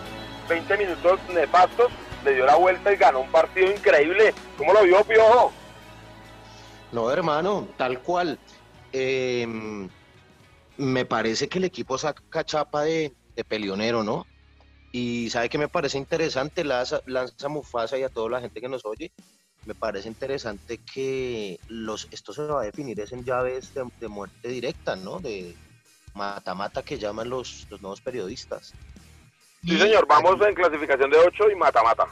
S2: 20 minutos nefastos, le dio la vuelta y ganó un partido increíble. ¿Cómo lo vio Piojo?
S4: No, hermano, tal cual. Eh, me parece que el equipo saca chapa de, de peleonero, ¿no? Y sabe que me parece interesante, lanza, lanza Mufasa y a toda la gente que nos oye, me parece interesante que los, esto se va a definir es en llaves de, de muerte directa, ¿no? De mata-mata que llaman los, los nuevos periodistas.
S2: Sí, señor, vamos en clasificación de 8 y mata-mata.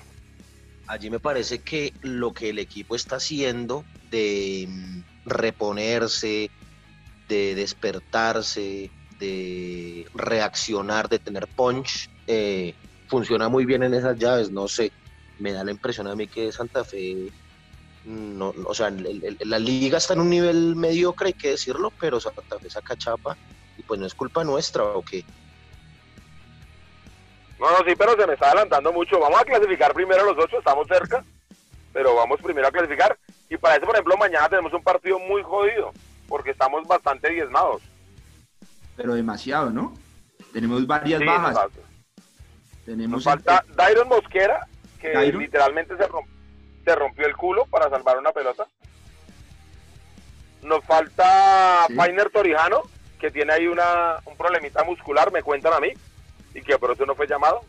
S4: allí me parece que lo que el equipo está haciendo de mm, reponerse, de despertarse, de reaccionar, de tener punch, eh, funciona muy bien en esas llaves. No sé, me da la impresión a mí que Santa Fe, no, o sea, el- el- la liga está en un nivel mediocre, hay que decirlo, pero Santa Fe saca chapa y pues no es culpa nuestra, ¿o qué?
S2: No, no, sí, pero se me está adelantando mucho. Vamos a clasificar primero los ocho, estamos cerca, pero vamos primero a clasificar. Y para eso, por ejemplo, mañana tenemos un partido muy jodido, porque estamos bastante diezmados.
S3: Pero demasiado, ¿no? Tenemos varias
S2: Sí,
S3: bajas.
S2: nos,
S3: Tenemos
S2: nos falta Dairon Mosquera, que
S3: Dairon.
S2: literalmente se, romp- se rompió el culo para salvar una pelota. Nos falta
S3: Sí.
S2: Fainer Torijano, que tiene ahí una, un problemita muscular, me cuentan a mí, y que por eso no fue llamado.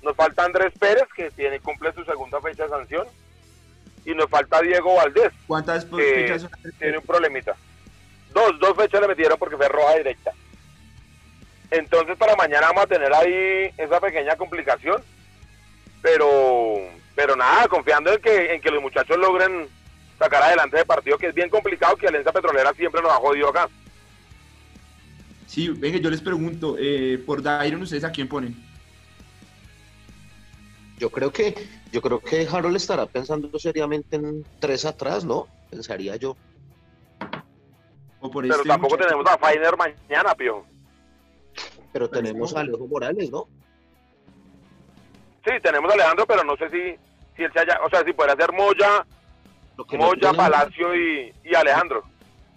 S2: Nos falta Andrés Pérez, que tiene cumple su segunda fecha de sanción. Y nos falta Diego Valdés,
S3: ¿Cuántas
S2: que
S3: fechas
S2: tiene un problemita. Dos, dos fechas le metieron porque fue roja directa. Entonces para mañana vamos a tener ahí esa pequeña complicación. Pero, pero nada, confiando en que, en que los muchachos logren sacar adelante ese partido, que es bien complicado, que Alianza Petrolera siempre nos ha jodido acá.
S3: Sí, venga, yo les pregunto, eh, por Dairon, ¿ustedes a quién ponen?
S4: Yo creo que, yo creo que Harold estará pensando seriamente en tres atrás, ¿no? Pensaría yo.
S3: O por
S2: Pero
S3: este
S2: tampoco
S3: muchacho?
S2: tenemos a Fainer mañana, pío.
S4: Pero tenemos a Alejo Morales, ¿no?
S2: Sí, tenemos a Alejandro, pero no sé si, si él se haya, o sea, si puede ser Moya,
S4: Lo que no
S2: Moya, Palacio y, y Alejandro.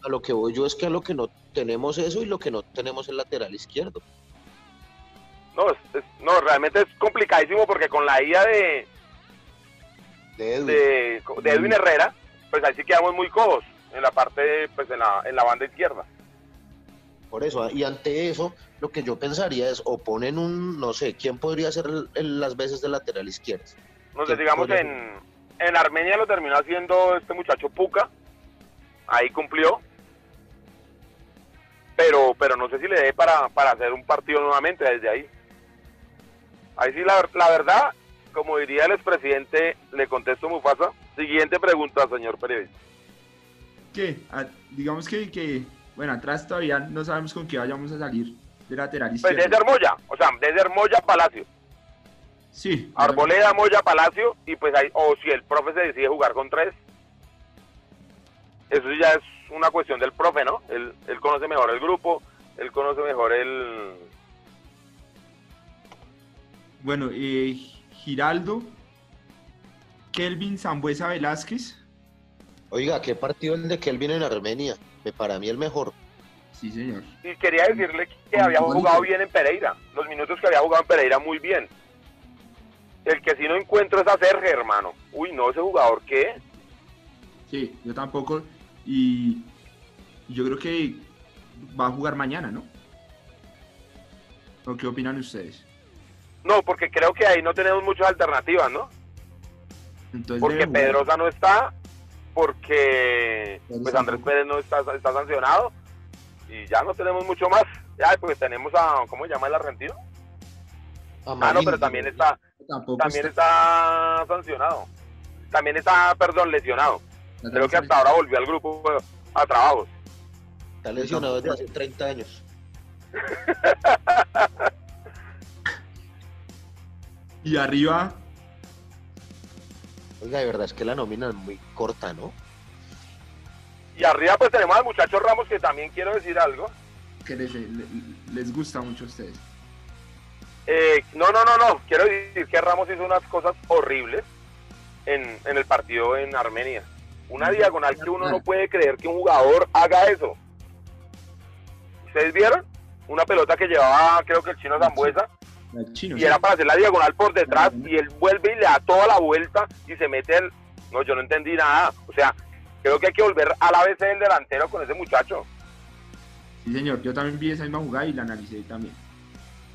S4: A lo que voy yo es que a lo que no tenemos eso y lo que no tenemos el lateral izquierdo.
S2: No, es- es- no, realmente es complicadísimo porque con la ida de,
S4: De Edwin.
S2: de, de Edwin Herrera, pues ahí sí quedamos muy cojos en la parte, pues en la, en la banda izquierda.
S4: Por eso, ah, y ante eso, lo que yo pensaría es o ponen un, no sé, ¿quién podría el- el- las veces de lateral izquierdo?
S2: No sé,
S4: ¿Qué
S2: digamos en, en Armenia lo terminó haciendo este muchacho Puca, ahí cumplió, pero pero no sé si le dé para, para hacer un partido nuevamente desde ahí. Ahí sí, la, la verdad, como diría el expresidente, le contesto Mufasa. Siguiente pregunta, señor periodista.
S3: ¿Qué? Ah, digamos que, que, bueno, atrás todavía no sabemos con qué vayamos a salir de lateral
S2: Pues desde Hermoya, o sea, desde Hermoya Palacio.
S3: Sí.
S2: Arboleda, Moya, Palacio, y pues ahí, o si el profe se decide jugar con tres, eso ya es una cuestión del profe, ¿no? Él, él conoce mejor el grupo, él conoce mejor el...
S3: Bueno, eh, Giraldo, Kelvin Zambuesa Velázquez.
S4: Oiga, ¿qué partido el de Kelvin en Armenia? Me para mí el mejor.
S3: Sí, señor.
S2: Y quería decirle que había jugado bien en Pereira, los minutos que había jugado en Pereira muy bien. El que sí no encuentro es a Sergio, hermano. Uy, no, ese jugador, ¿qué?
S3: Sí, yo tampoco. Y yo creo que va a jugar mañana, ¿no? ¿O qué opinan ustedes?
S2: No, porque creo que ahí no tenemos muchas alternativas, ¿no?
S3: Entonces
S2: porque. Pedrosa no está, porque pues Andrés. Pérez no está, está sancionado y ya no tenemos mucho más. Ya, pues tenemos a, ¿cómo se llama el argentino?
S4: A
S2: Ah, no, pero también está,
S3: Tampoco
S2: también
S3: está-
S2: está sancionado. También está, perdón, lesionado. Creo que hasta ahora volvió al grupo a trabajos.
S4: Está lesionado desde hace 30 años.
S3: Y arriba,
S4: Oiga, de verdad es que la nómina es muy corta, ¿no?
S2: Y arriba pues tenemos al muchacho Ramos que también quiero decir algo.
S3: que les, le- les gusta mucho a ustedes.
S2: Eh, no, no, no, no. Quiero decir que Ramos hizo unas cosas horribles en, en el partido en Armenia. Una diagonal que uno no puede creer que un jugador haga eso. ¿Ustedes vieron? Una pelota que llevaba, creo que el chino Zambuesa,
S3: El chino,
S2: y era para hacer la diagonal por detrás y él vuelve y le da toda la vuelta y se mete el... No, yo no entendí nada. O sea, creo que hay que volver a la vez el delantero con ese muchacho.
S3: Sí, señor. Yo también vi esa misma jugada y la analicé también.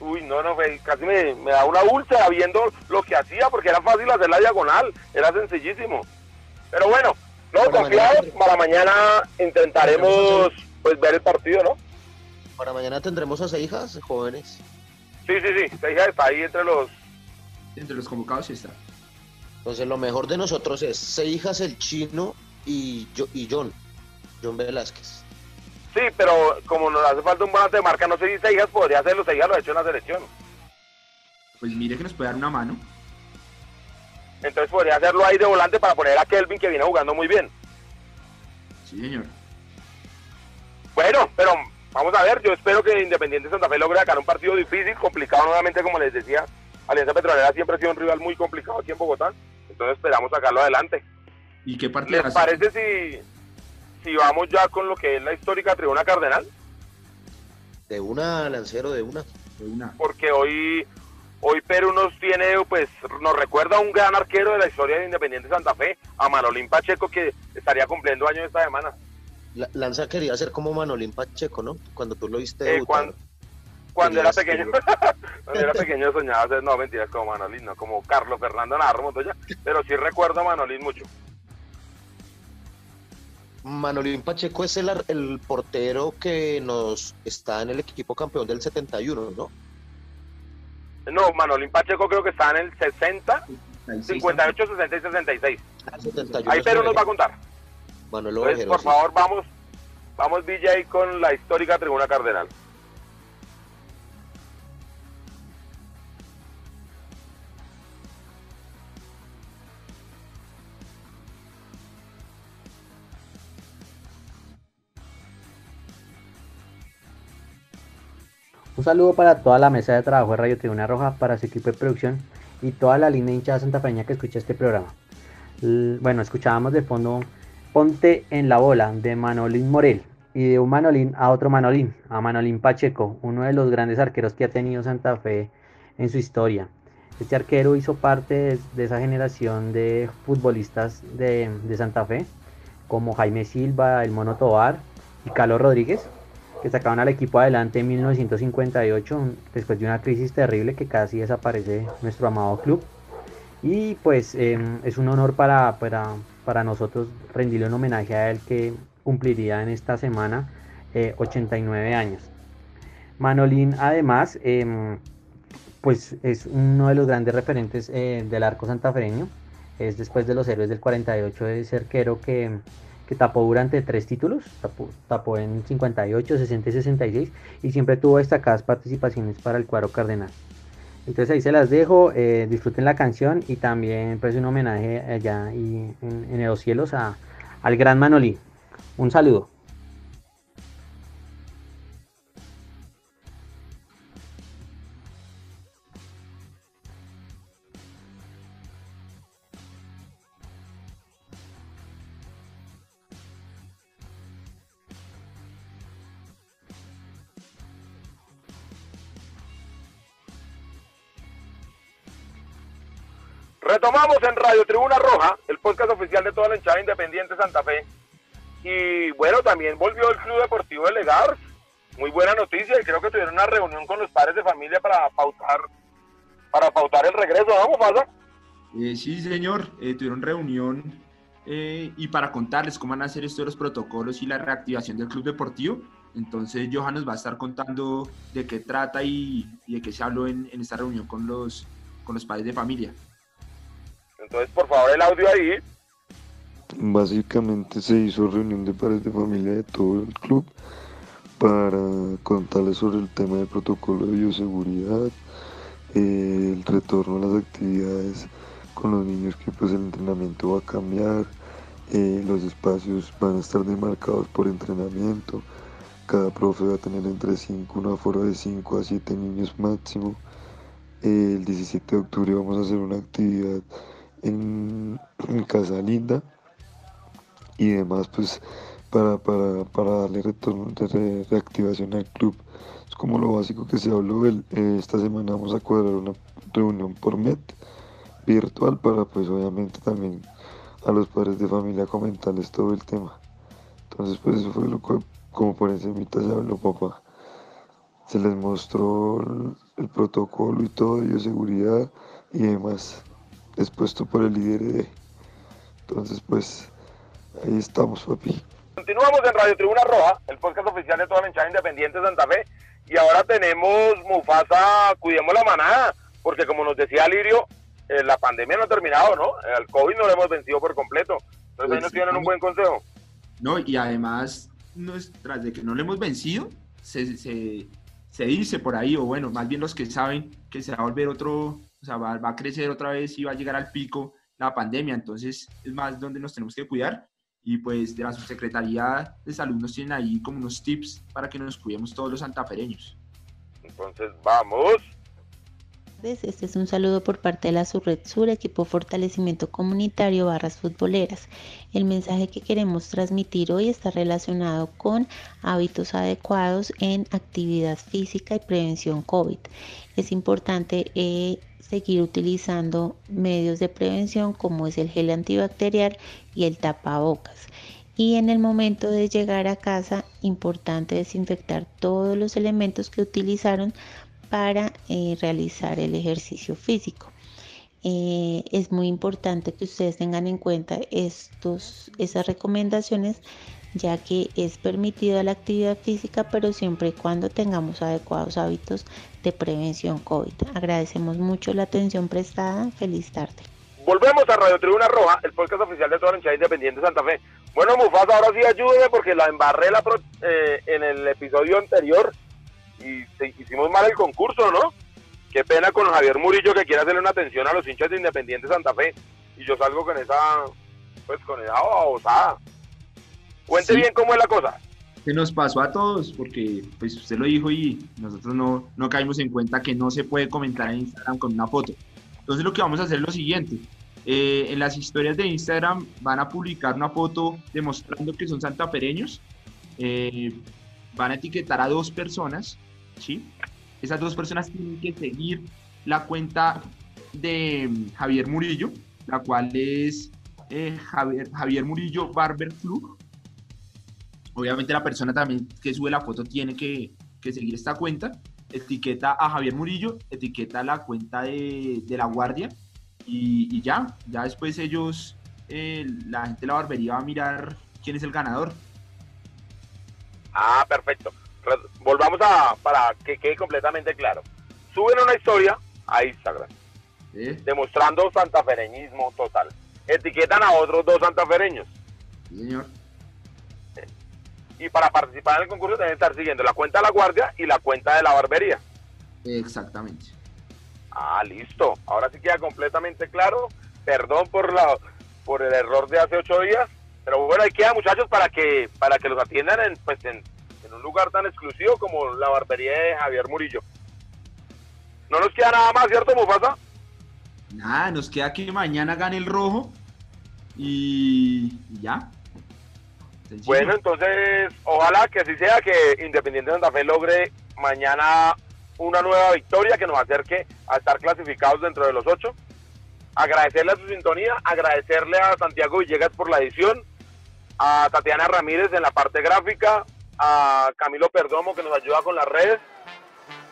S2: Uy, no, no, casi me, me da una úlcera viendo lo que hacía porque era fácil hacer la diagonal, era sencillísimo. Pero bueno, no,
S4: Para
S2: confiados,
S4: mañana-
S2: para mañana intentaremos pues ver el partido, ¿no?
S4: Para mañana tendremos a hijas jóvenes.
S2: Sí, sí, sí, hija está ahí entre los...
S3: Entre los convocados sí está.
S4: Entonces lo mejor de nosotros es Seijas, el chino y, yo, y John. John Velázquez.
S2: Sí, pero como nos hace falta un volante de marca, no sé si Seijas podría hacerlo, Seijas lo ha hecho en la selección.
S3: Pues mire que nos puede dar una mano.
S2: Entonces podría hacerlo ahí de volante para poner a Kelvin que viene jugando muy bien.
S3: Sí, señor.
S2: Bueno, pero vamos a ver, yo espero que Independiente Santa Fe logre sacar un partido difícil, complicado nuevamente, como les decía. Alianza Petrolera siempre ha sido un rival muy complicado aquí en Bogotá, entonces esperamos sacarlo adelante.
S3: ¿Y qué partido
S2: ¿Les parece si, si vamos ya con lo que es la histórica tribuna cardenal?
S4: De una, Lancero, de una.
S3: De una.
S2: Porque hoy, hoy Perú nos tiene, pues, nos recuerda a un gran arquero de la historia de Independiente Santa Fe, a Manolín Pacheco, que estaría cumpliendo años esta semana.
S4: La- Lanza quería ser como Manolín Pacheco, ¿no? Cuando tú lo viste
S2: Eh,
S4: debutar.
S2: cuando, cuando era pequeño, cuando era pequeño soñaba ser, no mentiras, como Manolín, no como Carlos Fernando Navarro Montoya, pero sí recuerdo a Manolín mucho.
S4: Manolín Pacheco es el, ar- el portero que nos está en el equipo campeón del 71, ¿no?
S2: No, Manolín Pacheco creo que está en el 60,
S3: Ahí sí
S2: 58, 60 y 66.
S4: Ah, 71
S2: Ahí
S4: es
S2: Perú
S4: Ovejero.
S2: nos va a contar.
S4: Manuel
S2: Entonces,
S4: Ovejero,
S2: por
S4: sí.
S2: favor, vamos, vamos VJ con la histórica tribuna cardenal.
S8: Un saludo para toda la mesa de trabajo de Radio Tribuna Roja, para su equipo de producción y toda la línea hinchada santafeña que escucha este programa. Bueno, escuchábamos de fondo Ponte en la bola de Manolín Morel y de un Manolín a otro Manolín, a Manolín Pacheco, uno de los grandes arqueros que ha tenido Santa Fe en su historia. Este arquero hizo parte de, de esa generación de futbolistas de, de Santa Fe, como Jaime Silva, el Mono Tobar y Carlos Rodríguez, que sacaban al equipo adelante en 1958, después de una crisis terrible que casi desaparece nuestro amado club. Y pues eh, es un honor para, para, para nosotros rendirle un homenaje a él que cumpliría en esta semana eh, 89 años. Manolín además em, pues es uno de los grandes referentes eh, del arco santafereño. Es después de los héroes del 48 de cerquero que, que tapó durante tres títulos, tapó, tapó en 58, 60 y 66 y siempre tuvo destacadas participaciones para el cuadro cardenal. Entonces ahí se las dejo, eh, disfruten la canción y también pues un homenaje allá y en, en los cielos a, al gran Manolín. Un saludo.
S2: Podcast oficial de toda la hinchada independiente Santa Fe. Y bueno, también volvió el Club Deportivo de Legars. Muy buena noticia, y creo que tuvieron una reunión con los padres de familia para pautar, para pautar el regreso. Vamos, pasa.
S3: Eh, sí, señor, eh, tuvieron reunión eh, y para contarles cómo van a hacer esto de los protocolos y la reactivación del club deportivo. Entonces, Johan nos va a estar contando de qué trata y, y de qué se habló en, en esta reunión con los, con los padres de familia.
S2: Entonces, por favor, el audio ahí.
S9: Básicamente se hizo reunión de padres de familia de todo el club para contarles sobre el tema de protocolo de bioseguridad, eh, el retorno a las actividades con los niños que pues el entrenamiento va a cambiar, eh, los espacios van a estar demarcados por entrenamiento, cada profe va a tener entre 5, un aforo de 5 a 7 niños máximo. El 17 de octubre vamos a hacer una actividad en, Casa Linda y demás pues para, para, para darle retorno de re- reactivación al club. Es como lo básico que se habló. El- eh, esta semana vamos a cuadrar una reunión por Met virtual para pues obviamente también a los padres de familia comentarles todo el tema. Entonces pues eso fue lo que como por encimita se habló papá. Se les mostró el, protocolo y todo, de seguridad y demás, expuesto por el líder de. Entonces pues ahí estamos papi.
S2: Continuamos en Radio Tribuna Roja, el podcast oficial de toda la hinchada independiente de Santa Fe. Y ahora tenemos Mufasa, cuidemos la manada, porque como nos decía Lirio, eh, la pandemia no ha terminado, ¿no? Al COVID no lo hemos vencido por completo. Entonces ahí nos tienen un buen consejo.
S3: No, y además, es- tras de que no lo hemos vencido, se, se, se dice por ahí, o bueno, más bien los que saben que se va a volver otro, o sea, va, va a crecer otra vez y va a llegar al pico la pandemia. Entonces, es más donde nos tenemos que cuidar. Y pues de la subsecretaría de salud nos tienen ahí como unos tips para que nos cuidemos todos los santafereños.
S2: Entonces vamos.
S10: Este es un saludo por parte de la Surred Sur, equipo Fortalecimiento Comunitario Barras Futboleras. El mensaje que queremos transmitir hoy está relacionado con hábitos adecuados en actividad física y prevención COVID. Es importante eh, seguir utilizando medios de prevención como es el gel antibacterial y el tapabocas. Y en el momento de llegar a casa, importante desinfectar todos los elementos que utilizaron para eh, realizar el ejercicio físico. Eh, es muy importante que ustedes tengan en cuenta estos, esas recomendaciones ya que es permitida la actividad física pero siempre y cuando tengamos adecuados hábitos de prevención COVID. Agradecemos mucho la atención prestada. Feliz tarde.
S2: Volvemos a Radio Tribuna Roja, el podcast oficial de toda la hinchada independiente de Santa Fe. Bueno, Mufasa, ahora sí ayúdeme porque la embarré la pro- eh, en el episodio anterior y se- hicimos mal el concurso, ¿no? Qué pena con Javier Murillo que quiere hacerle una atención a los hinchas de Independiente Santa Fe y yo salgo con esa, pues con esa babosada. Cuente
S3: Sí.
S2: bien cómo es la cosa.
S3: que nos pasó a todos, porque pues usted lo dijo y nosotros no, no caímos en cuenta que no se puede comentar en Instagram con una foto. Entonces lo que vamos a hacer es lo siguiente. Eh, en las historias de Instagram van a publicar una foto demostrando que son santafereños. Eh, van a etiquetar a dos personas, ¿sí? Esas dos personas tienen que seguir la cuenta de Javier Murillo, la cual es eh, Javier, Javier Murillo Barber Club obviamente la persona también que sube la foto tiene que, que seguir esta cuenta, etiqueta a Javier Murillo, etiqueta la cuenta de, de la guardia y, y ya, ya después ellos, eh, la gente de la barbería va a mirar quién es el ganador.
S2: Ah, perfecto. Volvamos a, para que quede completamente claro. Suben una historia a Instagram
S3: ¿eh?
S2: demostrando santafereñismo total. Etiquetan a otros dos santafereños.
S3: Sí, señor.
S2: Y para participar en el concurso deben estar siguiendo la cuenta de la guardia y la cuenta de la barbería.
S3: Exactamente.
S2: Ah, listo. Ahora sí queda completamente claro. Perdón por la por el error de hace ocho días. Pero bueno, ahí queda muchachos para que para que los atiendan en, pues, en, en un lugar tan exclusivo como la barbería de Javier Murillo. No nos queda nada más, ¿cierto, Mufasa?
S3: Nada, nos queda que mañana gane el rojo y, y ya.
S2: Bueno, entonces, ojalá que así sea, que Independiente Santa Fe logre mañana una nueva victoria que nos acerque a estar clasificados dentro de los ocho. Agradecerle a su sintonía, agradecerle a Santiago Villegas por la edición, a Tatiana Ramírez en la parte gráfica, a Camilo Perdomo que nos ayuda con las redes,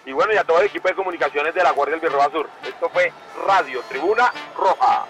S2: y bueno, y a todo el equipo de comunicaciones de la Guardia del Birroba Sur. Esto fue Radio Tribuna Roja.